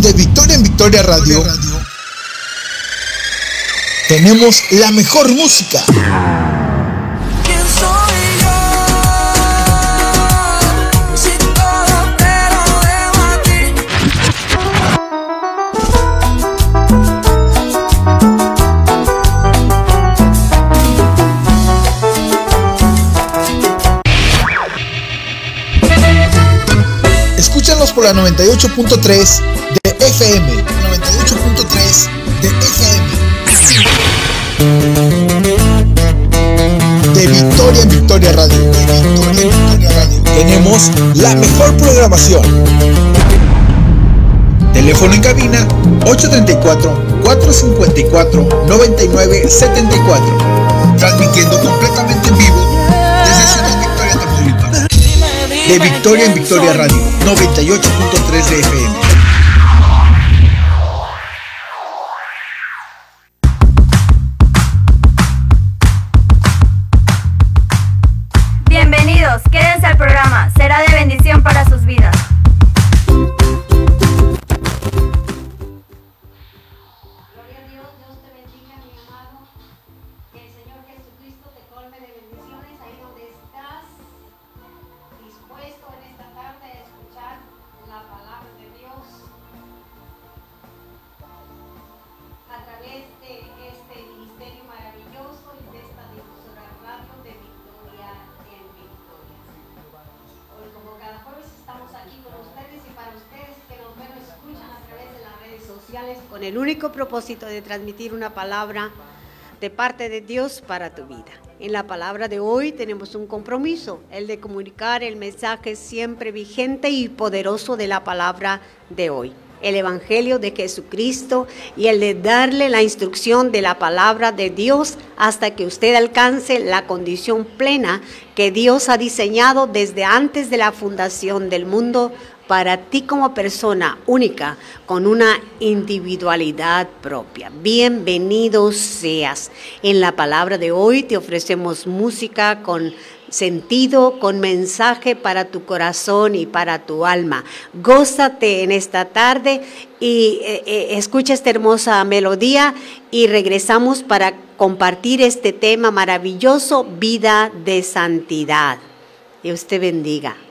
de Victoria en Victoria Radio. Tenemos la mejor música. Escúchanos por la 98.3 de FM. 98.3 de FM. De Victoria en Victoria Radio. De Victoria en Victoria Radio. Tenemos la mejor programación. Teléfono en cabina 834-454-9974. Transmitiendo completamente en vivo desde Ciudad Victoria, Tamaulipas. De Victoria en Victoria Radio 98.3 de FM. Con el único propósito de transmitir una palabra de parte de Dios para tu vida. En la palabra de hoy tenemos un compromiso, el de comunicar el mensaje siempre vigente y poderoso de la palabra de hoy el Evangelio de Jesucristo y el de darle la instrucción de la palabra de Dios hasta que usted alcance la condición plena que Dios ha diseñado desde antes de la fundación del mundo para ti como persona única, con una individualidad propia. Bienvenido seas. En la palabra de hoy te ofrecemos música con sentido, con mensaje para tu corazón y para tu alma. Gózate en esta tarde y eh, eh, escucha esta hermosa melodía y regresamos para compartir este tema maravilloso, vida de santidad. Dios te bendiga.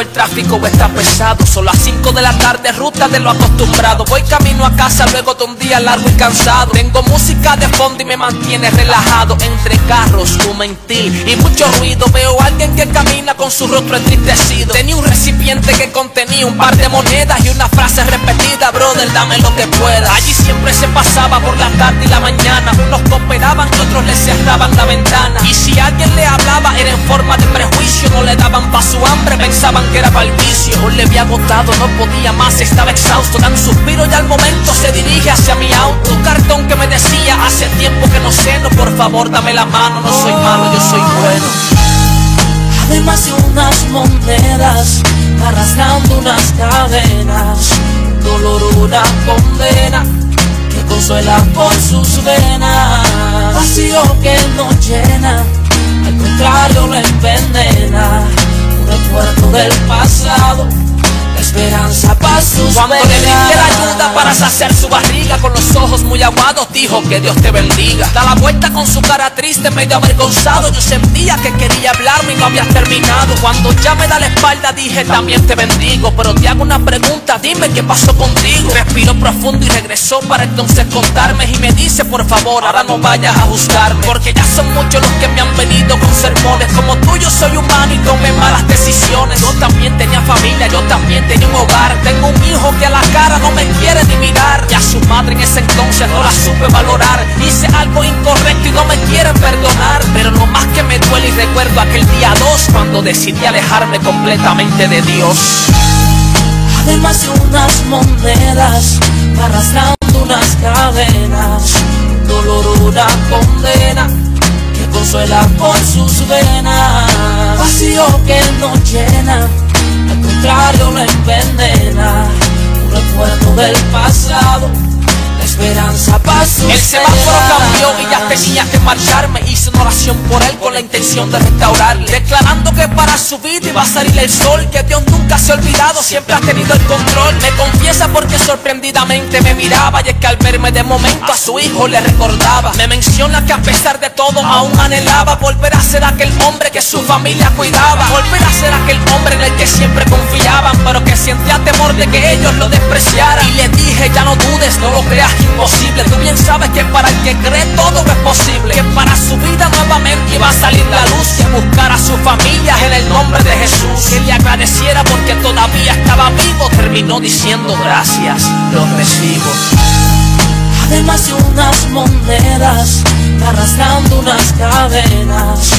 El tráfico está pesado. Son las 5 de la tarde, ruta de lo acostumbrado. Voy camino a casa luego de un día largo y cansado. Tengo música de fondo y me mantiene relajado. Entre carros, un mentil y mucho ruido. Veo a alguien que camina con su rostro entristecido. Tenía un recipiente que contenía un par de monedas y una frase repetida: Brother, dame lo que puedas. Allí siempre se pasaba por la tarde y la mañana. Unos cooperaban y otros le cerraban la ventana. Y si alguien le hablaba, era en forma de prejuicio. No le daban pa' su hambre, pensaban que era para vicio. Hoy le había agotado, no podía más, estaba exhausto. Dan suspiro y al momento se dirige hacia mi auto. Cartón que me decía hace tiempo que no ceno. Por favor, dame la mano, no soy malo, yo soy bueno. Además de unas monedas, arrastrando unas cadenas. Dolor, una condena que consuela por sus venas. Vacío que no llena, al contrario lo envenena. Recuerdo del pasado, esperanza para sus Cuando le brindé la ayuda para saciar su barriga, con los ojos muy aguados, dijo que Dios te bendiga. Da la vuelta con su cara triste, medio avergonzado. Yo sentía que quería hablarme y no había terminado. Cuando ya me da la espalda, dije también te bendigo. Pero te hago una pregunta, dime qué pasó contigo. Respiró profundo y regresó para entonces contarme. Y me dice, por favor, ahora no vayas a juzgarme. Porque ya son muchos los que me han venido con sermones. Como tú, yo soy humano y tomé malas decisiones. Yo también tenía familia, yo también tenía un hogar. Tengo un hijo que a la cara no me quiere ni mirar. Y a su madre en ese entonces no la supe valorar. Hice algo incorrecto y no me quieren perdonar. Pero lo más que me duele y recuerdo aquel día 2 cuando decidí alejarme completamente de Dios. Además de unas monedas, arrastrando unas cadenas, dolor una condena que consuela por sus venas. Vacío que no llena, contrario lo envenena. Un recuerdo del pasado esperanza pasó. El semáforo cambió y ya tenía que marcharme. Hice una oración por él con la intención de restaurarle. Declarando que para su vida iba a salir el sol. Que Dios nunca se ha olvidado, siempre ha tenido el control. Me confiesa porque sorprendidamente me miraba. Y es que al verme de momento a su hijo le recordaba. Me menciona que a pesar de todo aún anhelaba volver a ser aquel hombre que su familia cuidaba. Volver a ser aquel hombre en el que siempre confiaban. Pero que sentía temor de que ellos lo despreciaran. Y le dije, ya no dudes, no lo creas imposible. Tú bien sabes que para el que cree todo es posible. Que para su vida nuevamente iba a salir la luz a buscar a su familia en el nombre de Jesús. Que le agradeciera porque todavía estaba vivo. Terminó diciendo gracias, lo recibo. Además de unas monedas, arrastrando unas cadenas,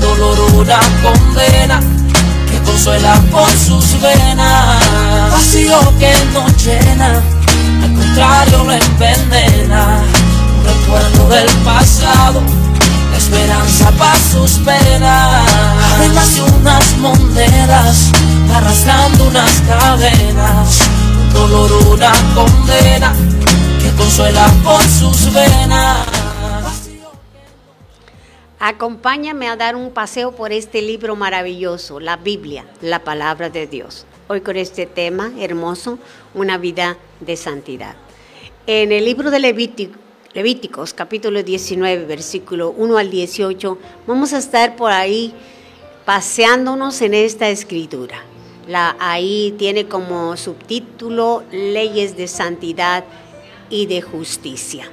dolor una condena que consuela por sus venas, arrastrando unas cadenas. Un dolor, una condena, que consuela por sus venas. Acompáñame a dar un paseo por este libro maravilloso, la Biblia, la palabra de Dios. Hoy con este tema hermoso, una vida de santidad. En el libro de Levíticos, capítulo 19, versículo 1 al 18, vamos a estar por ahí paseándonos en esta escritura. Ahí tiene como subtítulo Leyes de Santidad y de Justicia.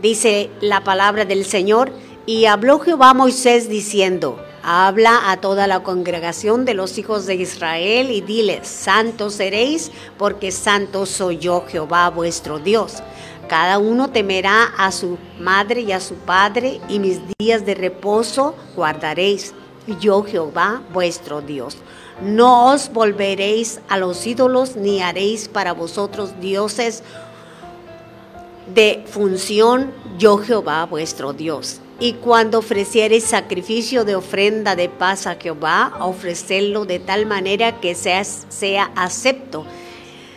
Dice la palabra del Señor, y habló Jehová a Moisés diciendo, Habla a toda la congregación de los hijos de Israel y diles, santos seréis, porque santo soy yo, Jehová vuestro Dios. Cada uno temerá a su madre y a su padre, y mis días de reposo guardaréis. Yo, Jehová, vuestro Dios. No os volveréis a los ídolos, ni haréis para vosotros dioses de función, yo, Jehová, vuestro Dios. Y cuando ofrecieres sacrificio de ofrenda de paz a Jehová, ofrecerlo de tal manera que sea, sea acepto.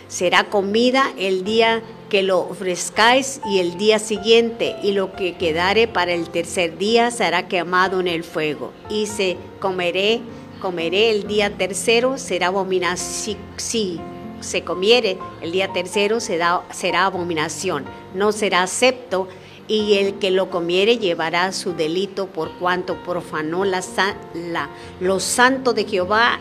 Será comida el día que lo ofrezcáis y el día siguiente, y lo que quedare para el tercer día será quemado en el fuego. Y se comeré, comeré el día tercero, será abominación. Si se comiere el día tercero, será, abominación. No será acepto y el que lo comiere llevará su delito por cuanto profanó la, la, lo santo de Jehová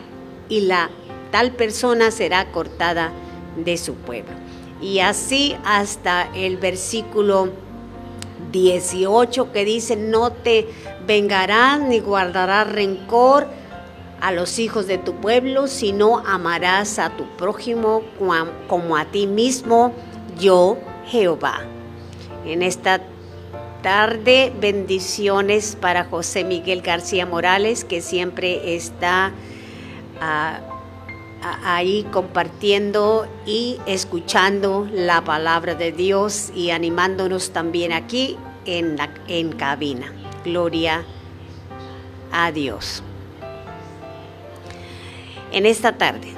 y la tal persona será cortada de su pueblo. Y así hasta el versículo 18 que dice, no te vengarás ni guardarás rencor a los hijos de tu pueblo, sino amarás a tu prójimo como a ti mismo, yo Jehová. En esta tarde. Bendiciones para José Miguel García Morales, que siempre está ah, ahí compartiendo y escuchando la palabra de Dios y animándonos también aquí en, la, en cabina. Gloria a Dios. En esta tarde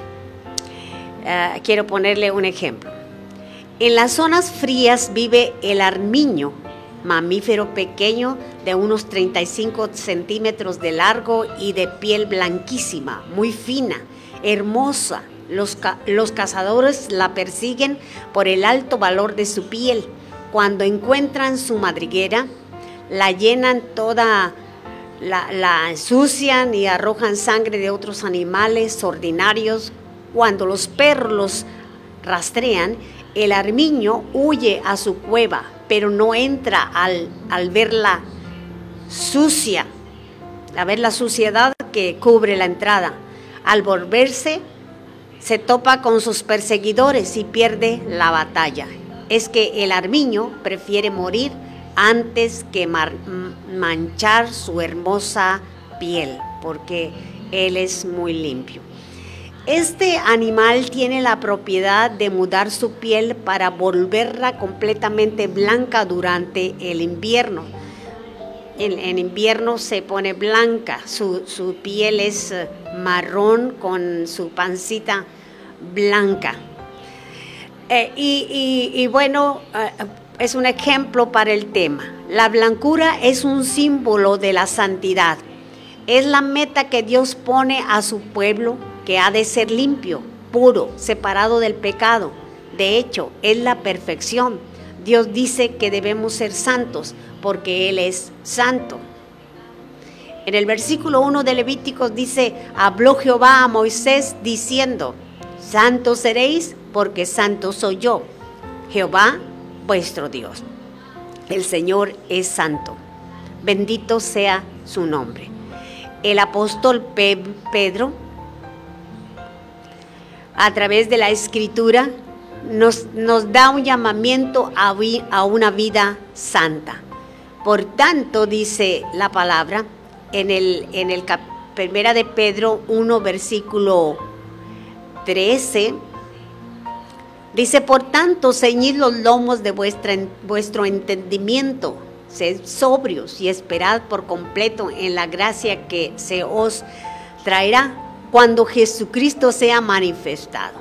ah, quiero ponerle un ejemplo. En las zonas frías vive el armiño, mamífero pequeño de unos 35 centímetros de largo y de piel blanquísima, muy fina, hermosa. Los, los, cazadores la persiguen por el alto valor de su piel. Cuando encuentran su madriguera, la llenan toda, la, ensucian y arrojan sangre de otros animales ordinarios. Cuando los perros los rastrean, el armiño huye a su cueva, pero no entra al, al verla sucia, a ver la suciedad que cubre la entrada. Al volverse, se topa con sus perseguidores y pierde la batalla. Es que el armiño prefiere morir antes que manchar su hermosa piel, porque Él es muy limpio. Este animal tiene la propiedad de mudar su piel para volverla completamente blanca durante el invierno. En, invierno se pone blanca, su, piel es eh, marrón con su pancita blanca. Eh, y, bueno, eh, es un ejemplo para el tema. La blancura es un símbolo de la santidad. Es la meta que Dios pone a su pueblo que ha de ser limpio, puro, separado del pecado. De hecho, es la perfección. Dios dice que debemos ser santos porque Él es santo. En el versículo 1 de Levíticos dice, habló Jehová a Moisés diciendo, santos seréis porque santo soy yo, Jehová vuestro Dios. El Señor es santo. Bendito sea su nombre. El apóstol Pedro a través de la escritura, nos, nos da un llamamiento a, una vida santa. Por tanto, dice la palabra en el, en el primera de Pedro 1, versículo 13, dice, por tanto, ceñid los lomos de vuestro entendimiento, sed sobrios y esperad por completo en la gracia que se os traerá cuando Jesucristo sea manifestado.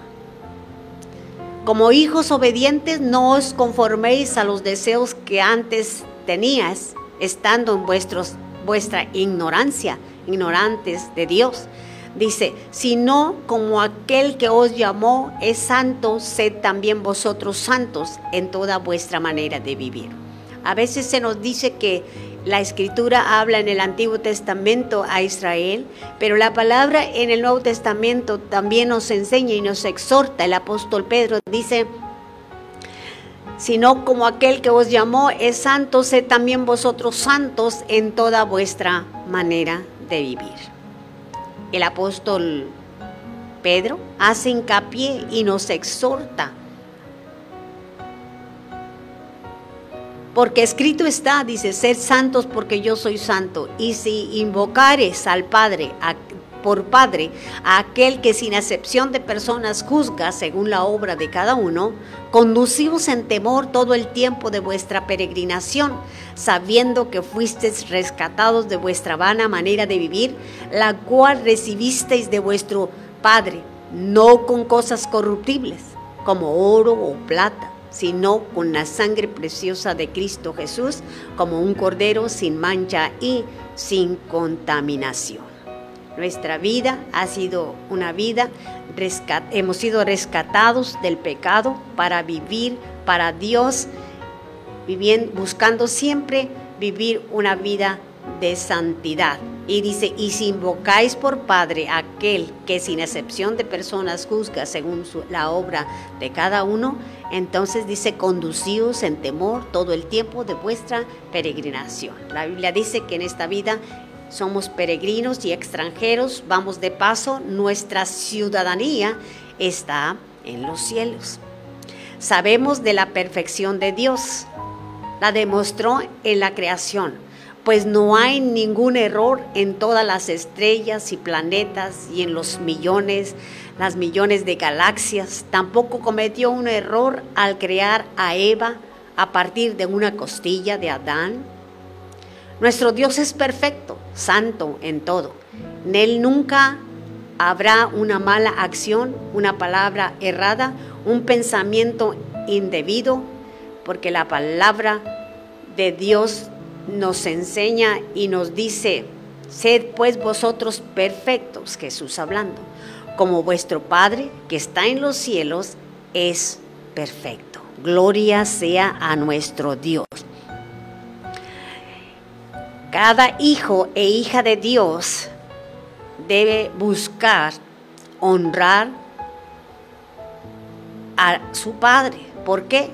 Como hijos obedientes, no os conforméis a los deseos que antes tenías, estando en vuestros, vuestra ignorancia, ignorantes de Dios. Dice, sino como aquel que os llamó es santo, sed también vosotros santos en toda vuestra manera de vivir. A veces se nos dice que la escritura habla en el Antiguo Testamento a Israel, pero la palabra en el Nuevo Testamento también nos enseña y nos exhorta. El apóstol Pedro dice, sino como aquel que os llamó es santo, sed también vosotros santos en toda vuestra manera de vivir. El apóstol Pedro hace hincapié y nos exhorta Porque escrito está, dice, ser santos porque yo soy santo. Y si invocares al Padre, por Padre, a aquel que sin acepción de personas juzga según la obra de cada uno, conducimos en temor todo el tiempo de vuestra peregrinación, sabiendo que fuisteis rescatados de vuestra vana manera de vivir, la cual recibisteis de vuestro Padre, no con cosas corruptibles, como oro o plata sino con la sangre preciosa de Cristo Jesús, como un cordero sin mancha y sin contaminación. Nuestra vida ha sido una vida, hemos sido rescatados del pecado para vivir para Dios, viviendo, buscando siempre vivir una vida de santidad. Y dice, y si invocáis por Padre aquel que sin excepción de personas juzga según la obra de cada uno, entonces dice, conducíos en temor todo el tiempo de vuestra peregrinación. La Biblia dice que en esta vida somos peregrinos y extranjeros, vamos de paso, nuestra ciudadanía está en los cielos. Sabemos de la perfección de Dios, la demostró en la creación pues no hay ningún error en todas las estrellas y planetas y en los millones, las millones de galaxias. Tampoco cometió un error al crear a Eva a partir de una costilla de Adán. Nuestro Dios es perfecto, santo en todo. En Él nunca habrá una mala acción, una palabra errada, un pensamiento indebido, porque la palabra de Dios nos enseña y nos dice, sed pues vosotros perfectos, Jesús hablando, como vuestro Padre que está en los cielos es perfecto. Gloria sea a nuestro Dios. Cada hijo e hija de Dios debe buscar honrar a su Padre. ¿Por qué?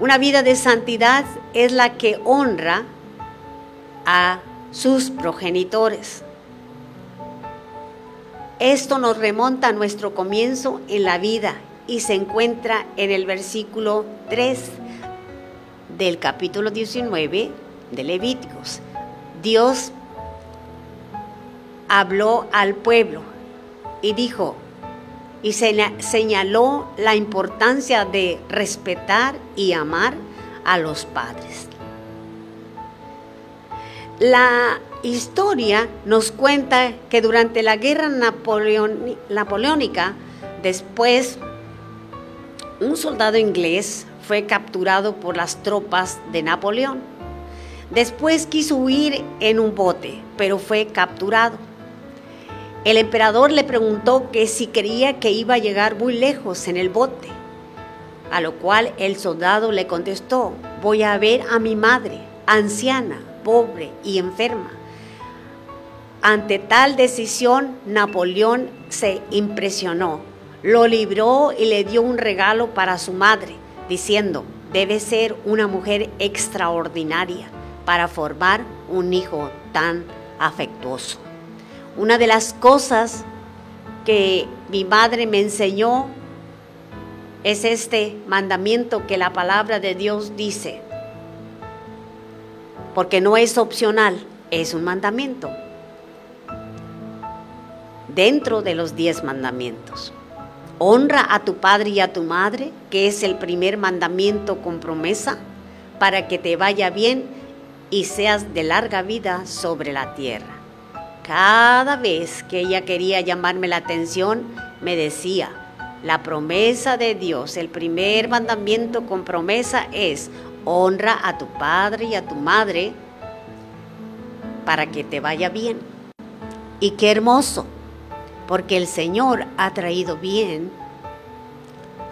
Una vida de santidad es la que honra a sus progenitores. Esto nos remonta a nuestro comienzo en la vida y se encuentra en el versículo 3 del capítulo 19 de Levíticos. Dios habló al pueblo y dijo, y señaló la importancia de respetar y amar a los padres. La historia nos cuenta que durante la guerra napoleónica, después un soldado inglés fue capturado por las tropas de Napoleón. Después quiso huir en un bote, pero fue capturado. El emperador le preguntó que si creía que iba a llegar muy lejos en el bote, a lo cual el soldado le contestó, voy a ver a mi madre, anciana, pobre y enferma. Ante tal decisión, Napoleón se impresionó, lo libró y le dio un regalo para su madre, diciendo, debe ser una mujer extraordinaria para formar un hijo tan afectuoso. Una de las cosas que mi madre me enseñó es este mandamiento que la palabra de Dios dice, porque no es opcional, es un mandamiento dentro de los diez mandamientos. Honra a tu padre y a tu madre, que es el primer mandamiento con promesa, para que te vaya bien y seas de larga vida sobre la tierra. Cada vez que ella quería llamarme la atención, me decía, la promesa de Dios, el primer mandamiento con promesa es, honra a tu padre y a tu madre para que te vaya bien. Y qué hermoso, porque el Señor ha traído bien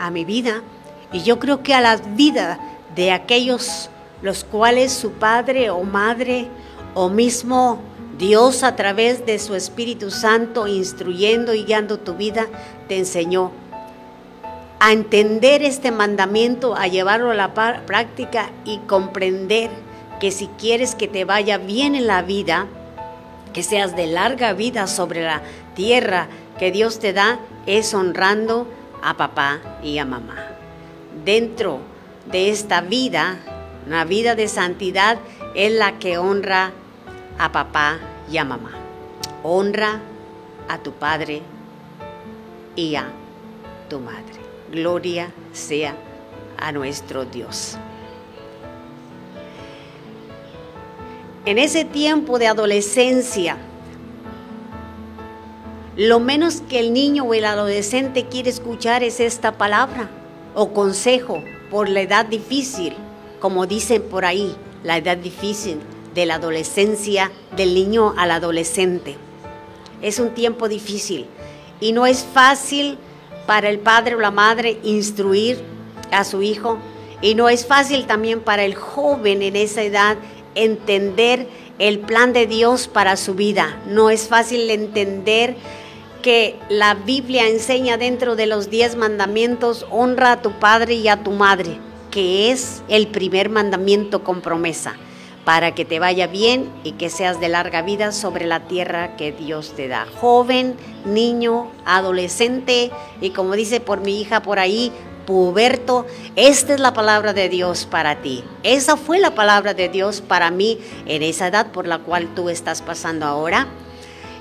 a mi vida y yo creo que a la vida de aquellos los cuales su padre o madre o mismo Dios a través de su Espíritu Santo, instruyendo y guiando tu vida, te enseñó a entender este mandamiento, a llevarlo a la práctica y comprender que si quieres que te vaya bien en la vida, que seas de larga vida sobre la tierra que Dios te da, es honrando a papá y a mamá. Dentro de esta vida, una vida de santidad, es la que honra a papá y a mamá. Honra a tu padre y a tu madre. Gloria sea a nuestro Dios. En ese tiempo de adolescencia, lo menos que el niño o el adolescente quiere escuchar es esta palabra o consejo por la edad difícil, como dicen por ahí, la edad difícil de la adolescencia, del niño al adolescente. Es un tiempo difícil y no es fácil para el padre o la madre instruir a su hijo y no es fácil también para el joven en esa edad entender el plan de Dios para su vida. No es fácil entender que la Biblia enseña dentro de los diez mandamientos, honra a tu padre y a tu madre, que es el primer mandamiento con promesa para que te vaya bien y que seas de larga vida sobre la tierra que Dios te da. Joven, niño, adolescente y como dice por mi hija por ahí, puberto, esta es la palabra de Dios para ti. Esa fue la palabra de Dios para mí en esa edad por la cual tú estás pasando ahora.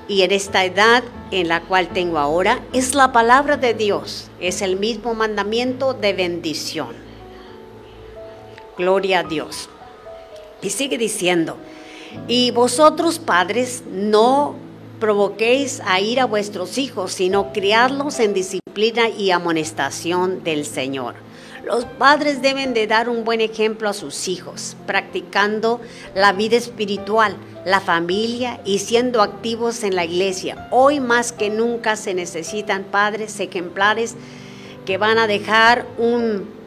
Y en esta edad en la cual tengo ahora, es la palabra de Dios, es el mismo mandamiento de bendición. Gloria a Dios. Y sigue diciendo, y vosotros padres no provoquéis a ir a vuestros hijos, sino criarlos en disciplina y amonestación del Señor. Los padres deben de dar un buen ejemplo a sus hijos, practicando la vida espiritual, la familia y siendo activos en la iglesia. Hoy más que nunca se necesitan padres ejemplares que van a dejar un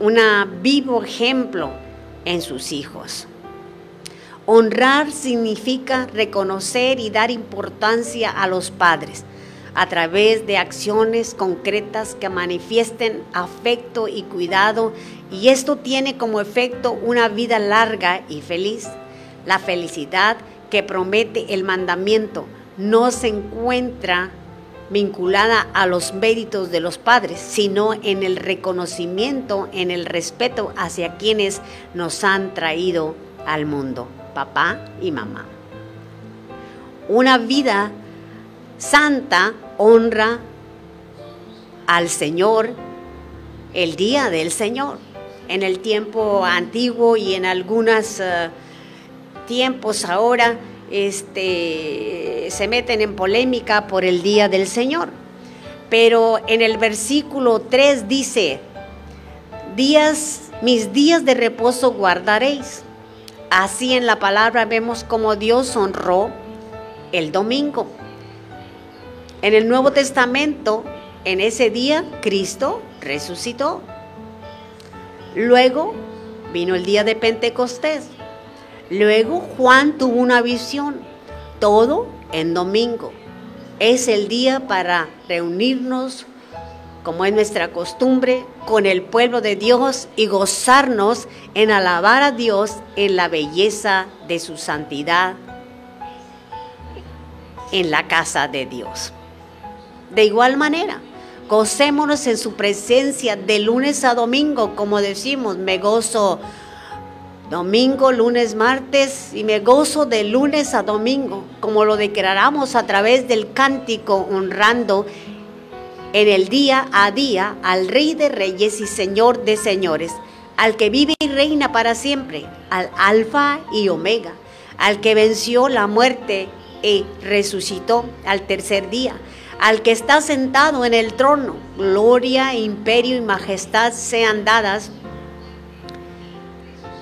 una vivo ejemplo en sus hijos. Honrar significa reconocer y dar importancia a los padres a través de acciones concretas que manifiesten afecto y cuidado y esto tiene como efecto una vida larga y feliz. La felicidad que promete el mandamiento no se encuentra vinculada a los méritos de los padres, sino en el reconocimiento, en el respeto hacia quienes nos han traído al mundo, papá y mamá. Una vida santa honra al Señor el día del Señor. En el tiempo antiguo y en algunos eh, tiempos ahora, este, se meten en polémica por el día del Señor. Pero en el versículo 3 dice, días, mis días de reposo guardaréis. Así en la palabra vemos como Dios honró el domingo. En el Nuevo Testamento, en ese día, Cristo resucitó. Luego vino el día de Pentecostés. Luego Juan tuvo una visión, todo en domingo. Es el día para reunirnos, como es nuestra costumbre, con el pueblo de Dios y gozarnos en alabar a Dios en la belleza de su santidad en la casa de Dios. De igual manera, gocémonos en su presencia de lunes a domingo, como decimos, me gozo domingo, lunes, martes y me gozo de lunes a domingo, como lo declaramos a través del cántico honrando en el día a día al Rey de Reyes y Señor de Señores, al que vive y reina para siempre, al Alfa y Omega, al que venció la muerte y resucitó al tercer día, al que está sentado en el trono. Gloria, imperio y majestad sean dadas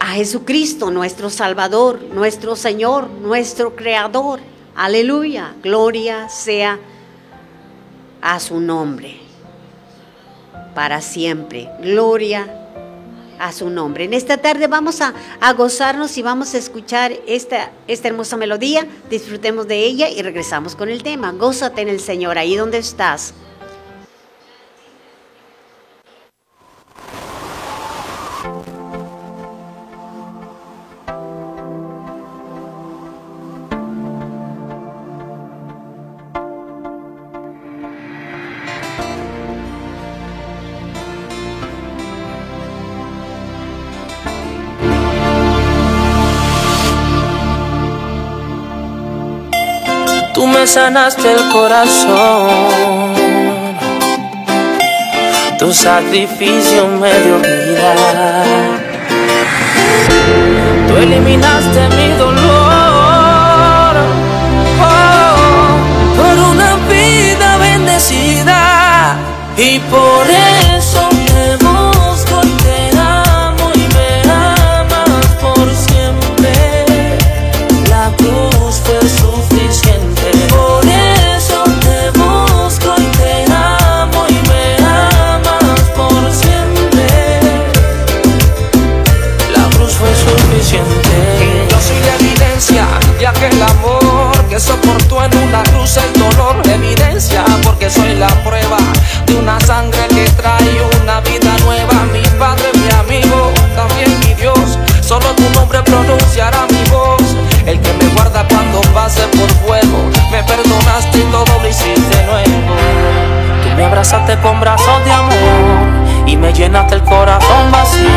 a Jesucristo, nuestro Salvador, nuestro Señor, nuestro Creador. Aleluya, gloria sea a su nombre para siempre. Gloria a su nombre. En esta tarde vamos a, gozarnos y vamos a escuchar esta, esta hermosa melodía. Disfrutemos de ella y regresamos con el tema. Gózate en el Señor, ahí donde estás. Sanaste el corazón. Tu sacrificio me dio vida. Tú eliminaste mi dolor oh, por una vida bendecida y por eso que soportó en una cruz el dolor, evidencia porque soy la prueba de una sangre que trae una vida nueva. Mi padre, mi amigo, también mi Dios, solo tu nombre pronunciará mi voz. El que me guarda cuando pase por fuego, me perdonaste y todo lo hiciste nuevo. Tú me abrazaste con brazos de amor y me llenaste el corazón vacío.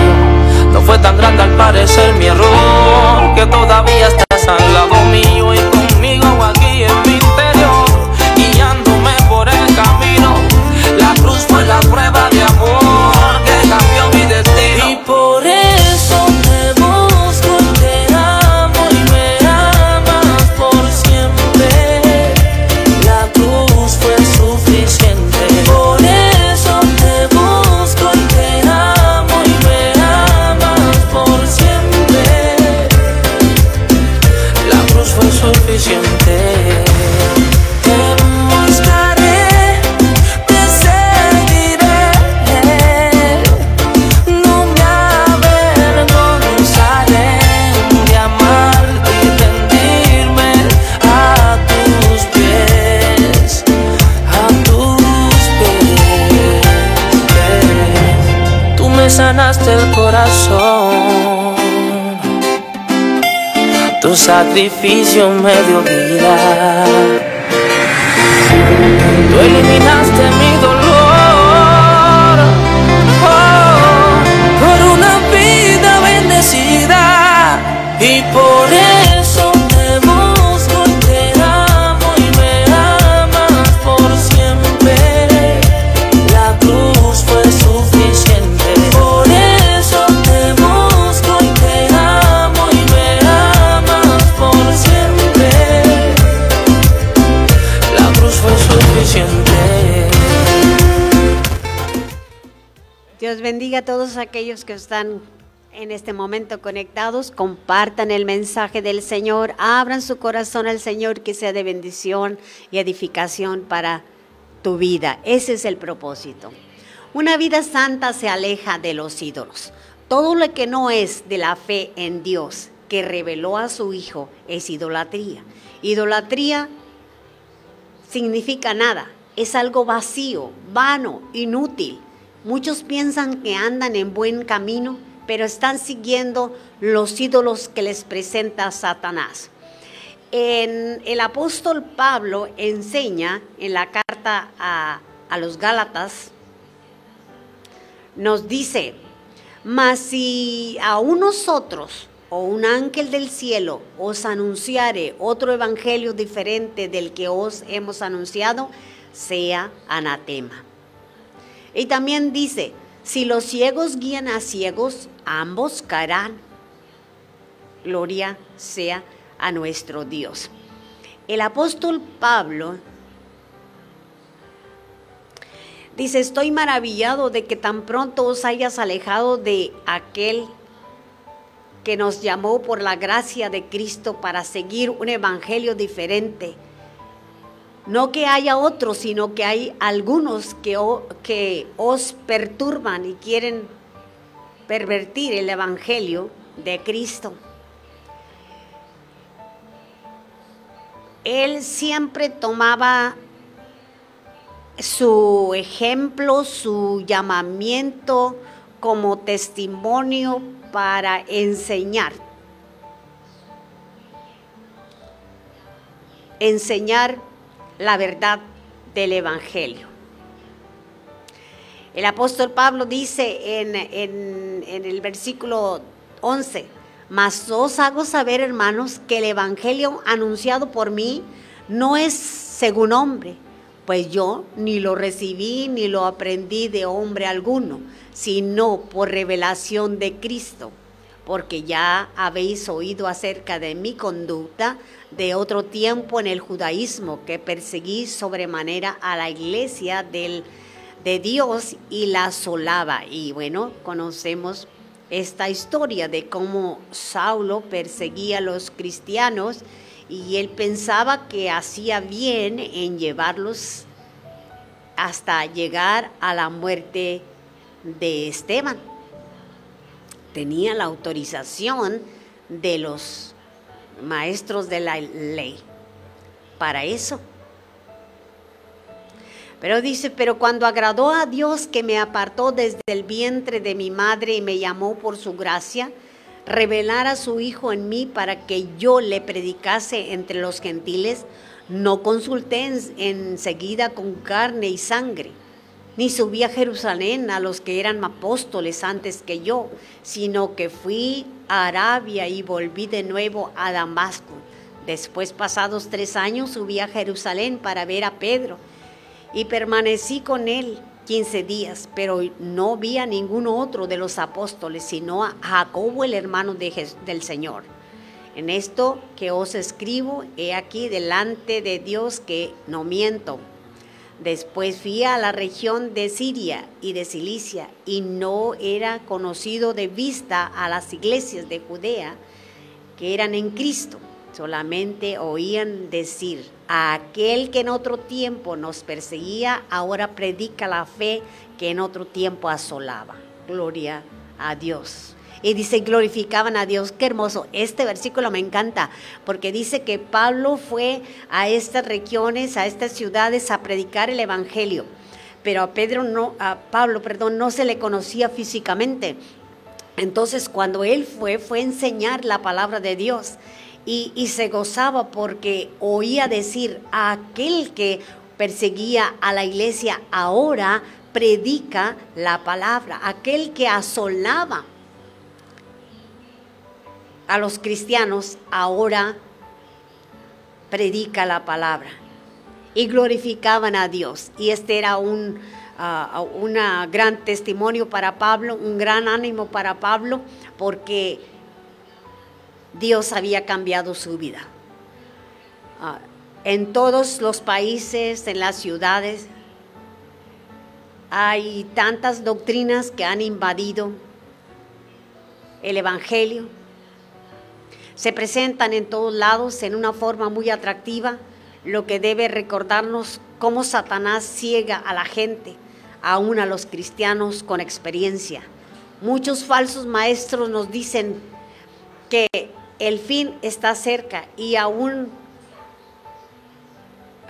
No fue tan grande al parecer mi error que todavía está al lado mío y corazón. Tu sacrificio me dio vida. Todos aquellos que están en este momento conectados. Compartan el mensaje del Señor. Abran su corazón al Señor que sea de bendición y edificación para tu vida. Ese es el propósito. Una vida santa se aleja de los ídolos. Todo lo que no es de la fe en Dios que reveló a su Hijo es idolatría. Idolatría significa nada, es algo vacío, vano, inútil. Muchos piensan que andan en buen camino, pero están siguiendo los ídolos que les presenta Satanás. En, el apóstol Pablo enseña en la carta a, a los Gálatas, nos dice, mas si aún nosotros o un ángel del cielo os anunciare otro evangelio diferente del que os hemos anunciado, sea anatema. Y también dice, si los ciegos guían a ciegos, ambos caerán. Gloria sea a nuestro Dios. El apóstol Pablo dice, estoy maravillado de que tan pronto os hayas alejado de aquel que nos llamó por la gracia de Cristo para seguir un evangelio diferente. No que haya otros, sino que hay algunos que, os perturban y quieren pervertir el evangelio de Cristo. Él siempre tomaba su ejemplo, su llamamiento como testimonio para enseñar. Enseñar la verdad del Evangelio. El apóstol Pablo dice en, el versículo 11, mas os hago saber, hermanos, que el Evangelio anunciado por mí no es según hombre, pues yo ni lo recibí ni lo aprendí de hombre alguno, sino por revelación de Cristo, porque ya habéis oído acerca de mi conducta de otro tiempo en el judaísmo, que perseguí sobremanera a la iglesia de Dios y la asolaba. Y bueno, conocemos esta historia de cómo Saulo perseguía a los cristianos y él pensaba que hacía bien en llevarlos hasta llegar a la muerte de Esteban. Tenía la autorización de los maestros de la ley para eso. Pero dice, pero cuando agradó a Dios que me apartó desde el vientre de mi madre y me llamó por su gracia, revelar a su Hijo en mí para que yo le predicase entre los gentiles, no consulté en- enseguida con carne y sangre, ni subí a Jerusalén a los que eran apóstoles antes que yo, sino que fui a Arabia y volví de nuevo a Damasco. Después, pasados tres años, subí a Jerusalén para ver a Pedro y permanecí con él 15 días, pero no vi a ningún otro de los apóstoles, sino a Jacobo, el hermano del Señor. En esto que os escribo, he aquí delante de Dios que no miento. Después fui a la región de Siria y de Cilicia y no era conocido de vista a las iglesias de Judea que eran en Cristo. Solamente oían decir, a aquel que en otro tiempo nos perseguía, ahora predica la fe que en otro tiempo asolaba. Gloria a Dios. Y dice, glorificaban a Dios. Qué hermoso. Este versículo me encanta porque dice que Pablo fue a estas regiones, a estas ciudades a predicar el Evangelio. Pero a Pedro no, a Pablo, perdón, no se le conocía físicamente. Entonces cuando él fue, fue a enseñar la palabra de Dios y, y se gozaba porque oía decir a aquel que perseguía a la iglesia, ahora predica la palabra. Aquel que asolaba a los cristianos, ahora predica la palabra. Y glorificaban a Dios. Y este era un uh, gran testimonio para Pablo, un gran ánimo para Pablo, porque Dios había cambiado su vida. Uh, en todos los países, en las ciudades, hay tantas doctrinas que han invadido el Evangelio. Se presentan en todos lados en una forma muy atractiva, lo que debe recordarnos cómo Satanás ciega a la gente, aún a los cristianos con experiencia. Muchos falsos maestros nos dicen que el fin está cerca y aún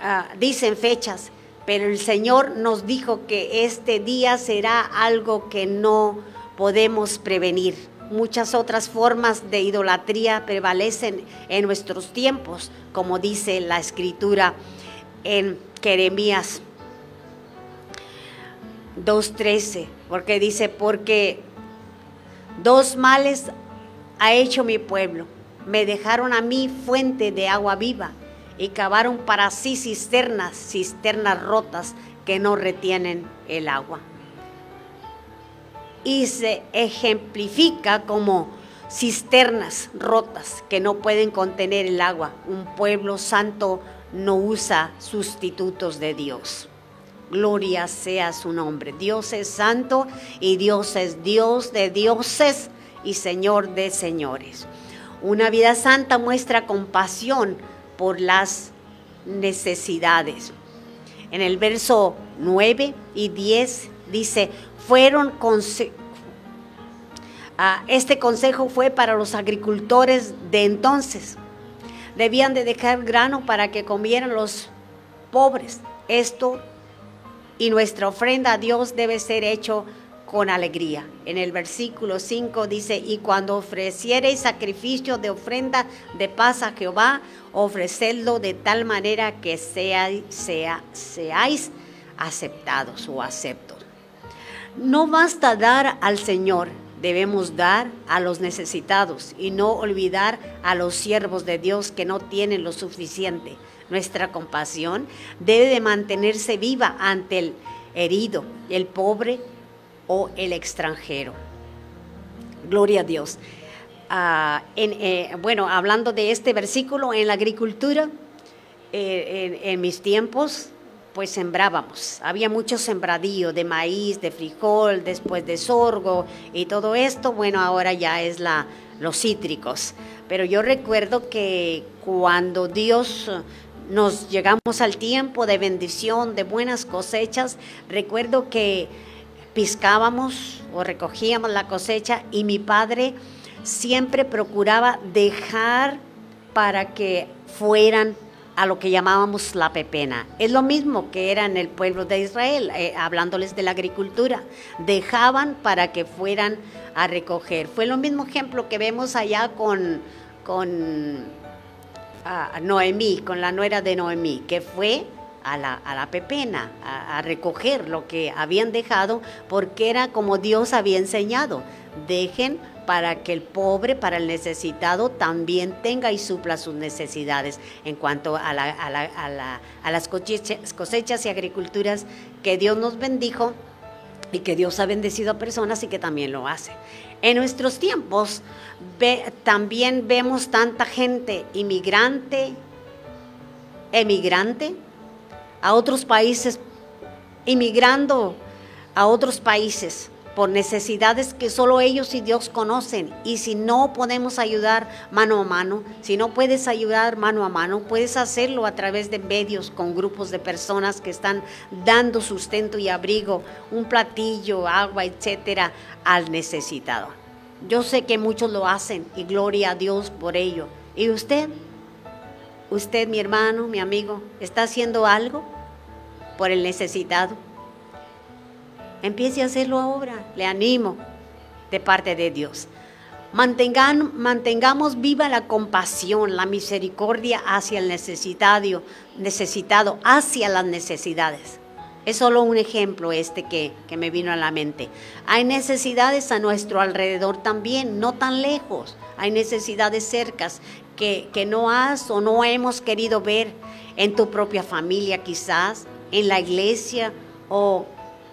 uh, dicen fechas, pero el Señor nos dijo que este día será algo que no podemos prevenir. Muchas otras formas de idolatría prevalecen en nuestros tiempos, como dice la escritura en Jeremías 2.13, porque dice, porque dos males ha hecho mi pueblo, me dejaron a mí fuente de agua viva y cavaron para sí cisternas, cisternas rotas que no retienen el agua. Y se ejemplifica como cisternas rotas que no pueden contener el agua. Un pueblo santo no usa sustitutos de Dios. Gloria sea su nombre. Dios es santo y Dios es Dios de dioses y Señor de señores. Una vida santa muestra compasión por las necesidades. En el verso 9 y 10 dice, fueron ah, este consejo fue para los agricultores de entonces. Debían de dejar grano para que comieran los pobres. Esto y nuestra ofrenda a Dios debe ser hecho con alegría. En el versículo 5 dice, y cuando ofreciereis sacrificio de ofrenda de paz a Jehová, ofrecedlo de tal manera que sea, sea, seáis aceptados o aceptos. No basta dar al Señor, debemos dar a los necesitados y no olvidar a los siervos de Dios que no tienen lo suficiente. Nuestra compasión debe de mantenerse viva ante el herido, el pobre, o el extranjero. Gloria a Dios. Ah, eh, bueno, hablando de este versículo, en la agricultura, eh, en, mis tiempos, pues sembrábamos. Había mucho sembradío de maíz, de frijol, después de sorgo y todo esto. Bueno, ahora ya es la, los cítricos. Pero yo recuerdo que cuando Dios nos llegamos al tiempo de bendición, de buenas cosechas, recuerdo que piscábamos o recogíamos la cosecha y mi padre siempre procuraba dejar para que fueran a lo que llamábamos la pepena. Es lo mismo que era en el pueblo de Israel, eh, hablándoles de la agricultura. Dejaban para que fueran a recoger. Fue lo mismo ejemplo que vemos allá con, con ah, Noemí, con la nuera de Noemí, que fue a la, pepena, a, recoger lo que habían dejado, porque era como Dios había enseñado. Dejen para que el pobre, para el necesitado, también tenga y supla sus necesidades en cuanto a, las cosechas y agriculturas que Dios nos bendijo y que Dios ha bendecido a personas y que también lo hace. En nuestros tiempos también vemos tanta gente inmigrante, emigrante, a otros países, inmigrando a otros países por necesidades que solo ellos y Dios conocen. Y si no podemos ayudar mano a mano, si no puedes ayudar mano a mano, puedes hacerlo a través de medios con grupos de personas que están dando sustento y abrigo, un platillo, agua, etcétera, al necesitado. Yo sé que muchos lo hacen y gloria a Dios por ello. ¿Y usted? usted, mi hermano, mi amigo, está haciendo algo por el necesitado. Empiece a hacerlo ahora, le animo de parte de Dios. Mantengan, mantengamos viva la compasión, la misericordia hacia el necesitado, necesitado, hacia las necesidades. Es solo un ejemplo este que, que me vino a la mente. Hay necesidades a nuestro alrededor también, no tan lejos. Hay necesidades cercas que, que no has o no hemos querido ver en tu propia familia quizás, en la iglesia o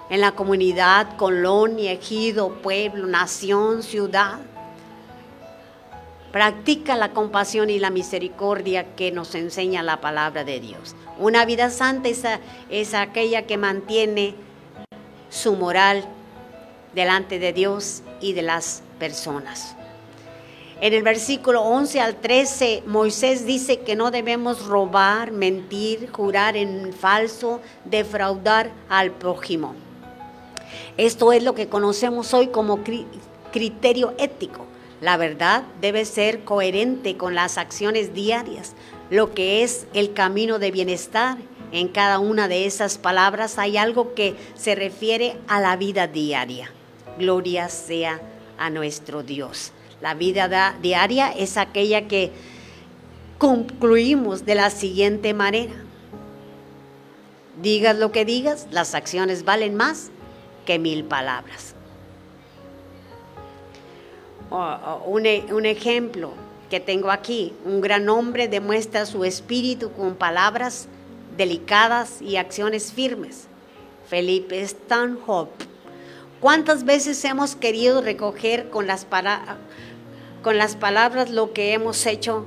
en la comunidad, colonia, ejido, pueblo, nación, ciudad. Practica la compasión y la misericordia que nos enseña la palabra de Dios. Una vida santa es, aquella que mantiene su moral delante de Dios y de las personas. En el versículo 11 al 13, Moisés dice que no debemos robar, mentir, jurar en falso, defraudar al prójimo. Esto es lo que conocemos hoy como criterio ético. La verdad debe ser coherente con las acciones diarias, lo que es el camino de bienestar. En cada una de esas palabras hay algo que se refiere a la vida diaria. Gloria sea a nuestro Dios. La vida diaria es aquella que concluimos de la siguiente manera. Digas lo que digas, las acciones valen más que mil palabras un, e, un ejemplo que tengo aquí, un gran hombre demuestra su espíritu con palabras delicadas y acciones firmes. Felipe Stanhope. ¿Cuántas veces hemos querido recoger con las, con las palabras lo que hemos hecho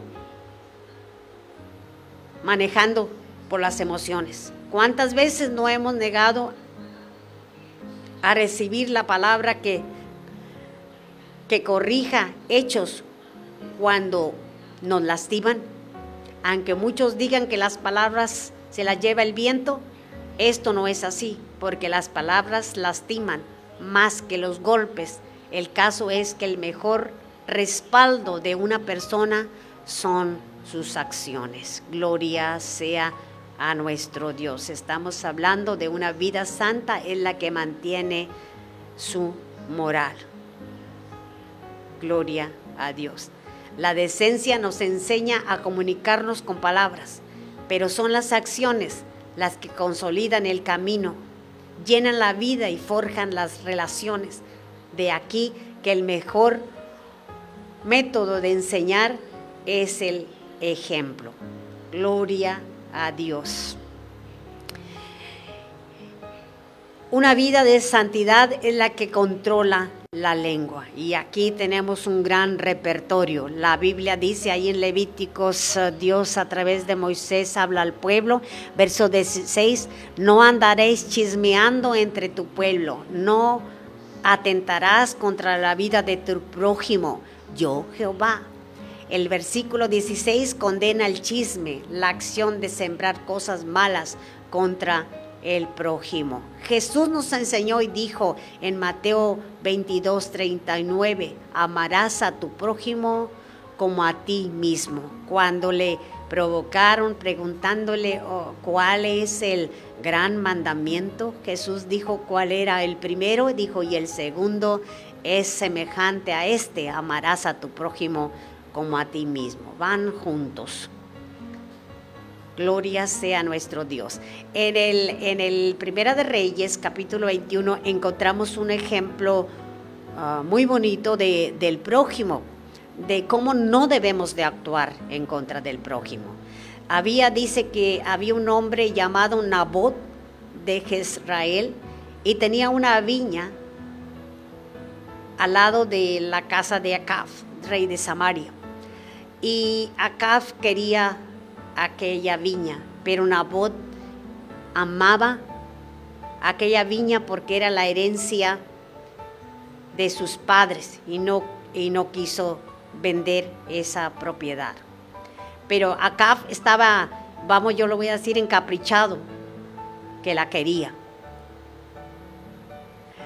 manejando por las emociones? ¿Cuántas veces no hemos negado a recibir la palabra que que corrija hechos cuando nos lastiman. Aunque muchos digan que las palabras se las lleva el viento, esto no es así, porque las palabras lastiman más que los golpes. El caso es que el mejor respaldo de una persona son sus acciones. Gloria sea a nuestro Dios. Estamos hablando de una vida santa en la que mantiene su moral. Gloria a Dios. La decencia nos enseña a comunicarnos con palabras, pero son las acciones las que consolidan el camino, llenan la vida y forjan las relaciones. De aquí que el mejor método de enseñar es el ejemplo. Gloria a Dios. Una vida de santidad es la que controla la lengua. Y aquí tenemos un gran repertorio. La Biblia dice ahí en Levíticos, eh, Dios a través de Moisés habla al pueblo. Verso 16, no andaréis chismeando entre tu pueblo, no atentarás contra la vida de tu prójimo, yo Jehová. El versículo 16 condena el chisme, la acción de sembrar cosas malas contra el prójimo. Jesús nos enseñó y dijo en Mateo 22, 39, amarás a tu prójimo como a ti mismo. Cuando le provocaron preguntándole oh, cuál es el gran mandamiento, Jesús dijo cuál era el primero, dijo, y el segundo es semejante a este, amarás a tu prójimo como a ti mismo. Van juntos. Gloria sea nuestro Dios. En el, en el Primera de Reyes, capítulo 21, encontramos un ejemplo ah, muy bonito de, del prójimo, de cómo no debemos de actuar en contra del prójimo. Había, dice que había un hombre llamado Nabot de Jezrael y tenía una viña al lado de la casa de Acab, rey de Samaria. Y Acab quería aquella viña, pero Nabot amaba aquella viña porque era la herencia de sus padres y no, y no quiso vender esa propiedad. Pero Acab estaba, vamos, yo lo voy a decir, encaprichado, que la quería.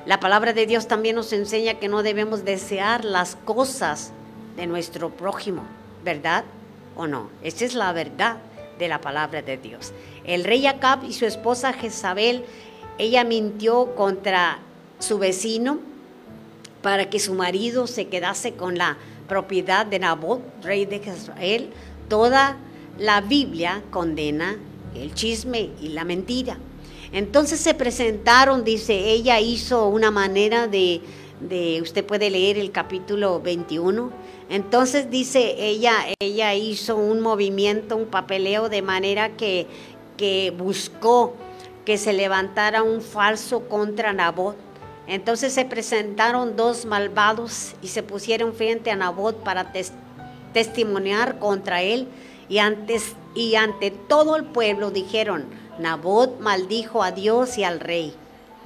La palabra de Dios también nos enseña que no debemos desear las cosas de nuestro prójimo, ¿verdad? o no. Esa es la verdad de la palabra de Dios. El rey Acab y su esposa Jezabel, ella mintió contra su vecino para que su marido se quedase con la propiedad de Nabot, rey de Israel. Toda la Biblia condena el chisme y la mentira. Entonces se presentaron, dice, ella hizo una manera de, de usted puede leer el capítulo 21. Entonces dice, ella, ella hizo un movimiento, un papeleo de manera que, buscó que se levantara un falso contra Nabot. Entonces se presentaron dos malvados y se pusieron frente a Nabot para testimoniar contra él y, antes, y ante todo el pueblo dijeron, Nabot maldijo a Dios y al rey.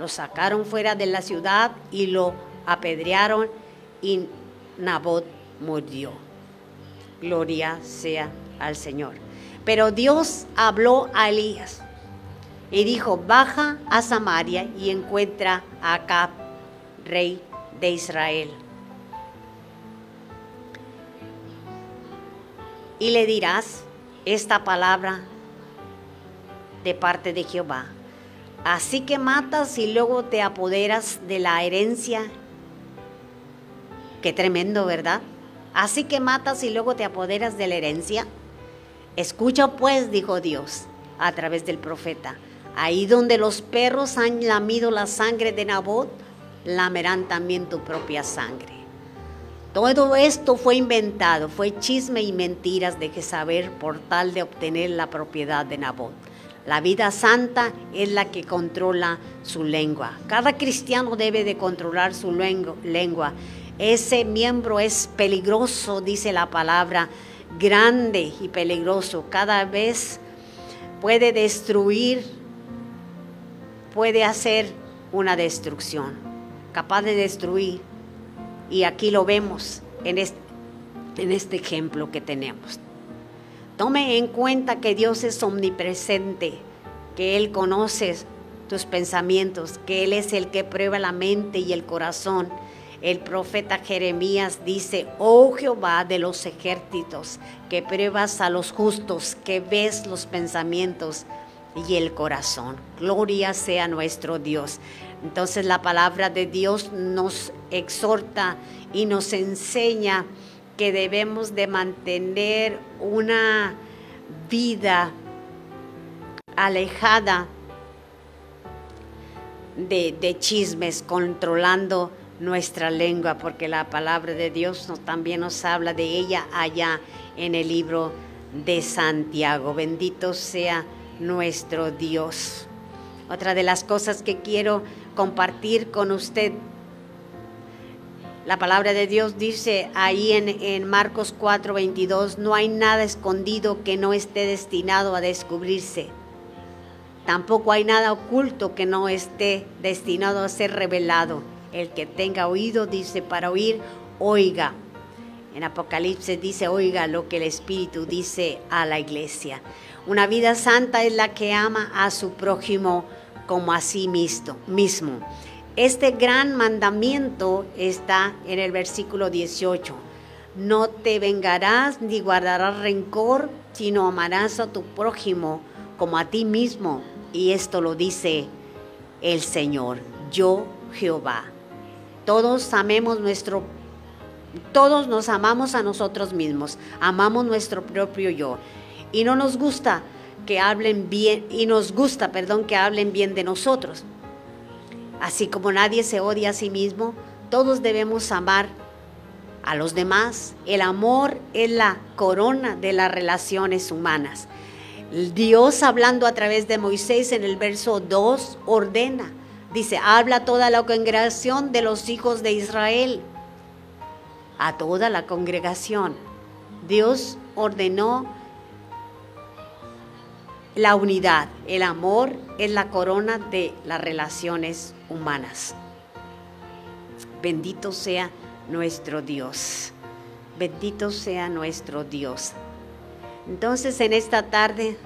Lo sacaron fuera de la ciudad y lo apedrearon y Nabot murió. Gloria sea al Señor. Pero Dios habló a Elías y dijo, baja a Samaria y encuentra a Acab, rey de Israel. Y le dirás esta palabra de parte de Jehová. Así que matas y luego te apoderas de la herencia. Qué tremendo, ¿verdad? Así que matas y luego te apoderas de la herencia. Escucha pues, dijo Dios a través del profeta. Ahí donde los perros han lamido la sangre de Nabot, lamerán también tu propia sangre. Todo esto fue inventado, fue chisme y mentiras de saber por tal de obtener la propiedad de Nabot. La vida santa es la que controla su lengua. Cada cristiano debe de controlar su lengua. Ese miembro es peligroso, dice la palabra, grande y peligroso. Cada vez puede destruir puede hacer una destrucción, capaz de destruir. Y aquí lo vemos en este, ejemplo que tenemos. Tome en cuenta que Dios es omnipresente, que Él conoce tus pensamientos, que Él es el que prueba la mente y el corazón. El profeta Jeremías dice, oh Jehová de los ejércitos, que pruebas a los justos, que ves los pensamientos y el corazón. Gloria sea nuestro Dios. Entonces la palabra de Dios nos exhorta y nos enseña que debemos de mantener una vida alejada de, chismes, controlando nuestra lengua, porque la palabra de Dios también nos habla de ella allá en el libro de Santiago. Bendito sea nuestro Dios. Otra de las cosas que quiero compartir con usted, la palabra de Dios dice ahí en, en Marcos 4:22, no hay nada escondido que no esté destinado a descubrirse. Tampoco hay nada oculto que no esté destinado a ser revelado. El que tenga oído, dice, para oír, oiga. En Apocalipsis dice, oiga lo que el Espíritu dice a la iglesia. Una vida santa es la que ama a su prójimo como a sí mismo. Este gran mandamiento está en el versículo 18. No te vengarás ni guardarás rencor, sino amarás a tu prójimo como a ti mismo. Y esto lo dice el Señor, yo Jehová. Todos amemos nuestro todos nos amamos a nosotros mismos, amamos nuestro propio yo y no nos gusta que hablen bien y nos gusta, perdón, que hablen bien de nosotros. Así como nadie se odia a sí mismo, todos debemos amar a los demás. El amor es la corona de las relaciones humanas. Dios hablando a través de Moisés en el verso 2 ordena, dice, habla toda la congregación de los hijos de Israel, a toda la congregación. Dios ordenó la unidad, el amor es la corona de las relaciones humanas. Bendito sea nuestro Dios. Bendito sea nuestro Dios. Entonces en esta tarde,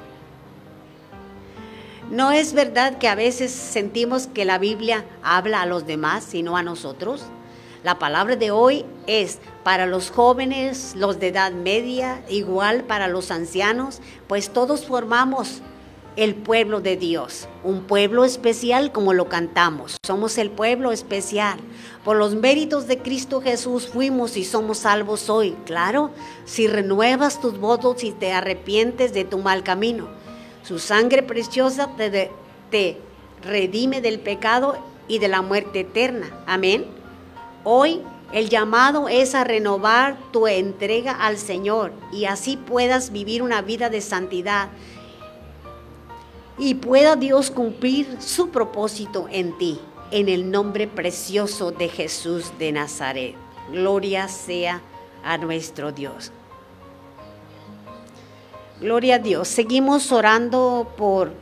¿no es verdad que a veces sentimos que la Biblia habla a los demás y no a nosotros? La palabra de hoy es para los jóvenes, los de edad media, igual para los ancianos, pues todos formamos el pueblo de Dios, un pueblo especial como lo cantamos. Somos el pueblo especial. Por los méritos de Cristo Jesús fuimos y somos salvos hoy. Claro, si renuevas tus votos y te arrepientes de tu mal camino. Su sangre preciosa te, redime del pecado y de la muerte eterna. Amén. Hoy el llamado es a renovar tu entrega al Señor y así puedas vivir una vida de santidad y pueda Dios cumplir su propósito en ti, en el nombre precioso de Jesús de Nazaret. Gloria sea a nuestro Dios. Gloria a Dios. Seguimos orando por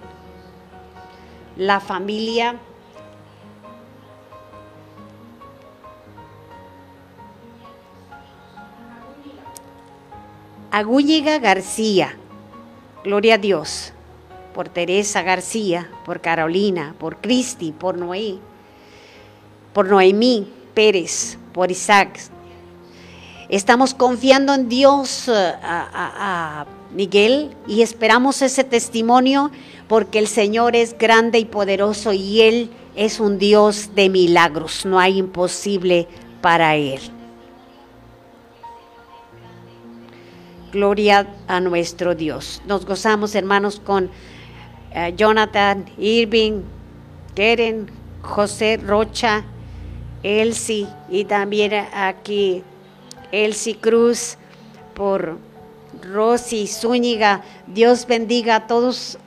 la familia Agúñiga García. Gloria a Dios. Por Teresa García, por Carolina, por Cristi, por Noé, por Noemí Pérez, por Isaac. Estamos confiando en Dios eh, Miguel y esperamos ese testimonio porque el Señor es grande y poderoso y Él es un Dios de milagros. No hay imposible para Él. Gloria a nuestro Dios. Nos gozamos, hermanos, con eh, Jonathan, Irving, Keren, José Rocha, Elsie y también aquí Elsie Cruz por Rosy Zúñiga. Dios bendiga a todos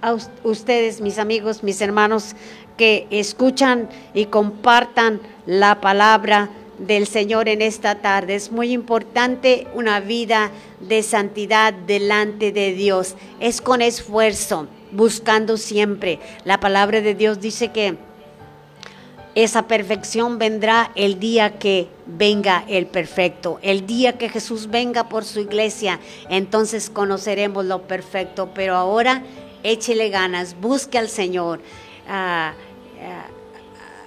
ustedes, mis amigos, mis hermanos, que escuchan y compartan la palabra del Señor en esta tarde. Es muy importante una vida de santidad delante de Dios. Es con esfuerzo, buscando siempre. La palabra de Dios dice que esa perfección vendrá el día que venga el perfecto, el día que Jesús venga por su iglesia, entonces conoceremos lo perfecto, pero ahora échele ganas, busque al Señor. Ah,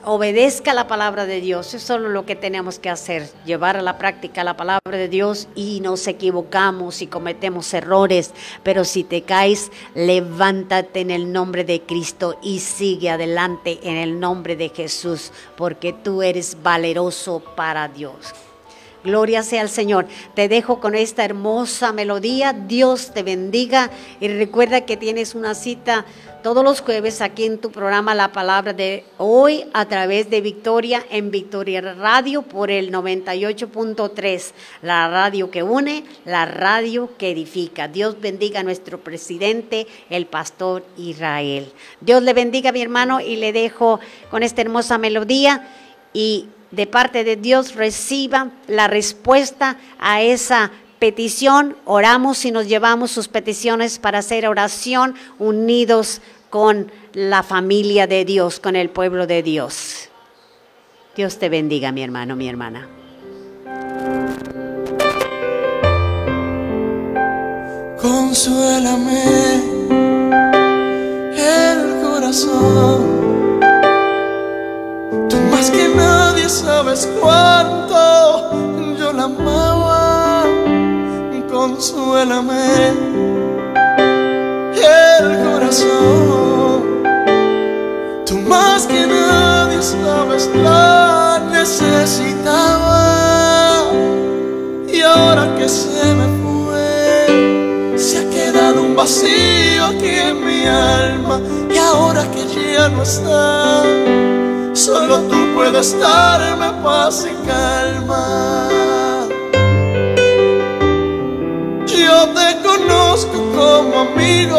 obedezca la palabra de Dios. Eso es solo lo que tenemos que hacer, llevar a la práctica la palabra de Dios y nos equivocamos y cometemos errores. Pero si te caes, levántate en el nombre de Cristo y sigue adelante en el nombre de Jesús, porque tú eres valeroso para Dios. Gloria sea al Señor. Te dejo con esta hermosa melodía. Dios te bendiga y recuerda que tienes una cita todos los jueves aquí en tu programa La Palabra de hoy a través de Victoria en Victoria Radio por el 98.3, la radio que une, la radio que edifica. Dios bendiga a nuestro presidente, el pastor Israel. Dios le bendiga mi hermano y le dejo con esta hermosa melodía y de parte de Dios reciba la respuesta a esa petición, oramos y nos llevamos sus peticiones para hacer oración unidos con la familia de Dios, con el pueblo de Dios. Dios te bendiga, mi hermano, mi hermana. Consuélame el corazón. Tú más que sabes cuánto yo la amaba. Consuélame el corazón. Tú más que nadie sabes la necesitaba. Y ahora que se me fue, se ha quedado un vacío aquí en mi alma. Y ahora que ya no está, solo tú puedes darme paz y calma. Yo te conozco como amigo,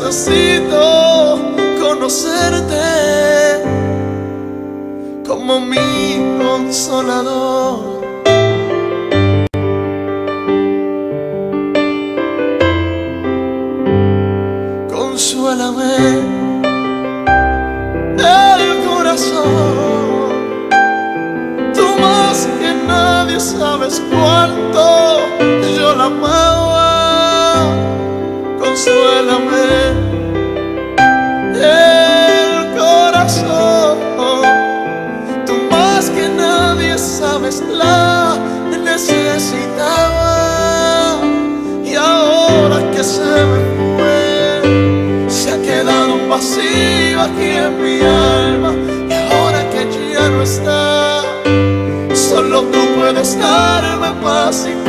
necesito conocerte como mi consolador. Consuélame el corazón. Tú más que nadie sabes cuánto yo la amaba consuélame el corazón. Tú más que nadie sabes la necesitaba y ahora que se me fue se ha quedado un vacío aquí en mi alma y ahora que ya no está solo tú puedes darme paz y